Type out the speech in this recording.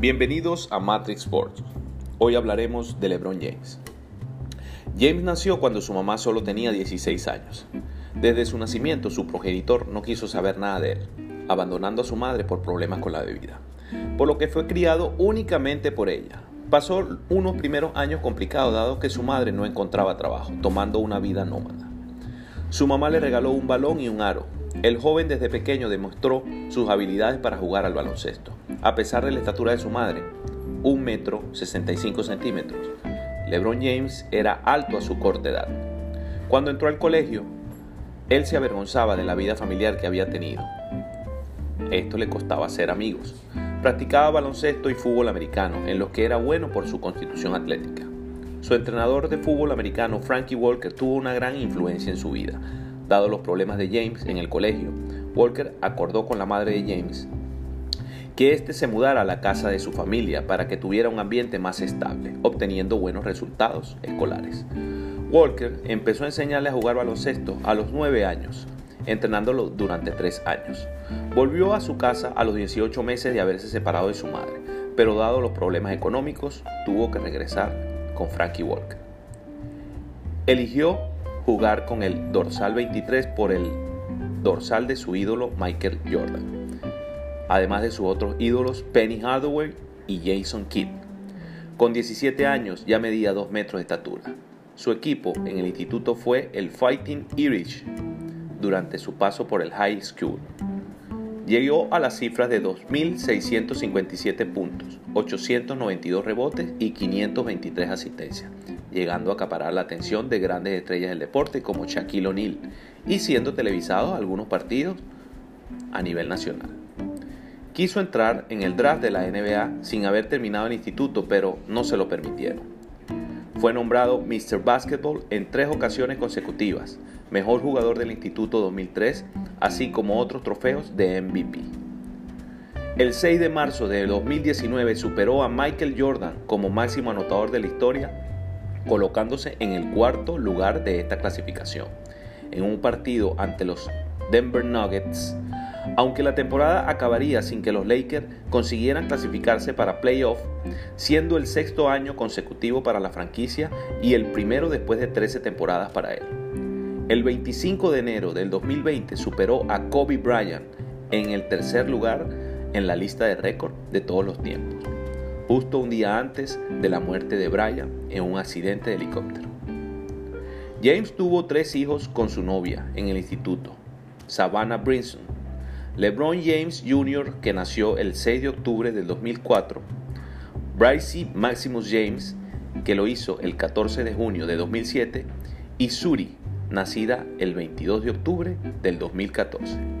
Bienvenidos a Matrix Sports. Hoy hablaremos de LeBron James. James nació cuando su mamá solo tenía 16 años. Desde su nacimiento su progenitor no quiso saber nada de él, abandonando a su madre por problemas con la bebida, por lo que fue criado únicamente por ella. Pasó unos primeros años complicados dado que su madre no encontraba trabajo, tomando una vida nómada. Su mamá le regaló un balón y un aro. El joven desde pequeño demostró sus habilidades para jugar al baloncesto a pesar de la estatura de su madre, un metro 65 centímetros. LeBron James era alto a su corta edad. Cuando entró al colegio, él se avergonzaba de la vida familiar que había tenido. Esto le costaba hacer amigos. Practicaba baloncesto y fútbol americano, en los que era bueno por su constitución atlética. Su entrenador de fútbol americano, Frankie Walker, tuvo una gran influencia en su vida. Dado los problemas de James en el colegio, Walker acordó con la madre de James que éste se mudara a la casa de su familia para que tuviera un ambiente más estable, obteniendo buenos resultados escolares. Walker empezó a enseñarle a jugar baloncesto a los 9 años, entrenándolo durante 3 años. Volvió a su casa a los 18 meses de haberse separado de su madre, pero dado los problemas económicos, tuvo que regresar con Frankie Walker. Eligió jugar con el dorsal 23 por el dorsal de su ídolo Michael Jordan además de sus otros ídolos Penny Hardaway y Jason Kidd. Con 17 años ya medía 2 metros de estatura. Su equipo en el instituto fue el Fighting Irish durante su paso por el High School. Llegó a las cifras de 2.657 puntos, 892 rebotes y 523 asistencias, llegando a acaparar la atención de grandes estrellas del deporte como Shaquille O'Neal y siendo televisados algunos partidos a nivel nacional. Quiso entrar en el draft de la NBA sin haber terminado el instituto, pero no se lo permitieron. Fue nombrado Mr. Basketball en tres ocasiones consecutivas, mejor jugador del instituto 2003, así como otros trofeos de MVP. El 6 de marzo de 2019 superó a Michael Jordan como máximo anotador de la historia, colocándose en el cuarto lugar de esta clasificación. En un partido ante los Denver Nuggets, aunque la temporada acabaría sin que los Lakers consiguieran clasificarse para playoff, siendo el sexto año consecutivo para la franquicia y el primero después de 13 temporadas para él. El 25 de enero del 2020 superó a Kobe Bryant en el tercer lugar en la lista de récord de todos los tiempos, justo un día antes de la muerte de Bryant en un accidente de helicóptero. James tuvo tres hijos con su novia en el instituto, Savannah Brinson, LeBron James Jr., que nació el 6 de octubre del 2004, Bryce Maximus James, que lo hizo el 14 de junio de 2007, y Suri, nacida el 22 de octubre del 2014.